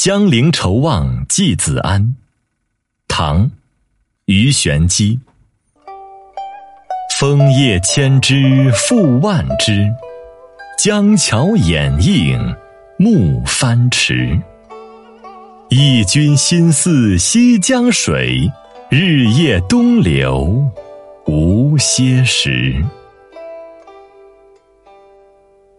江陵愁望寄子安，唐虞玄机。枫叶千枝复万枝，江桥掩映暮帆迟。忆君心似西江水，日夜东流无歇时。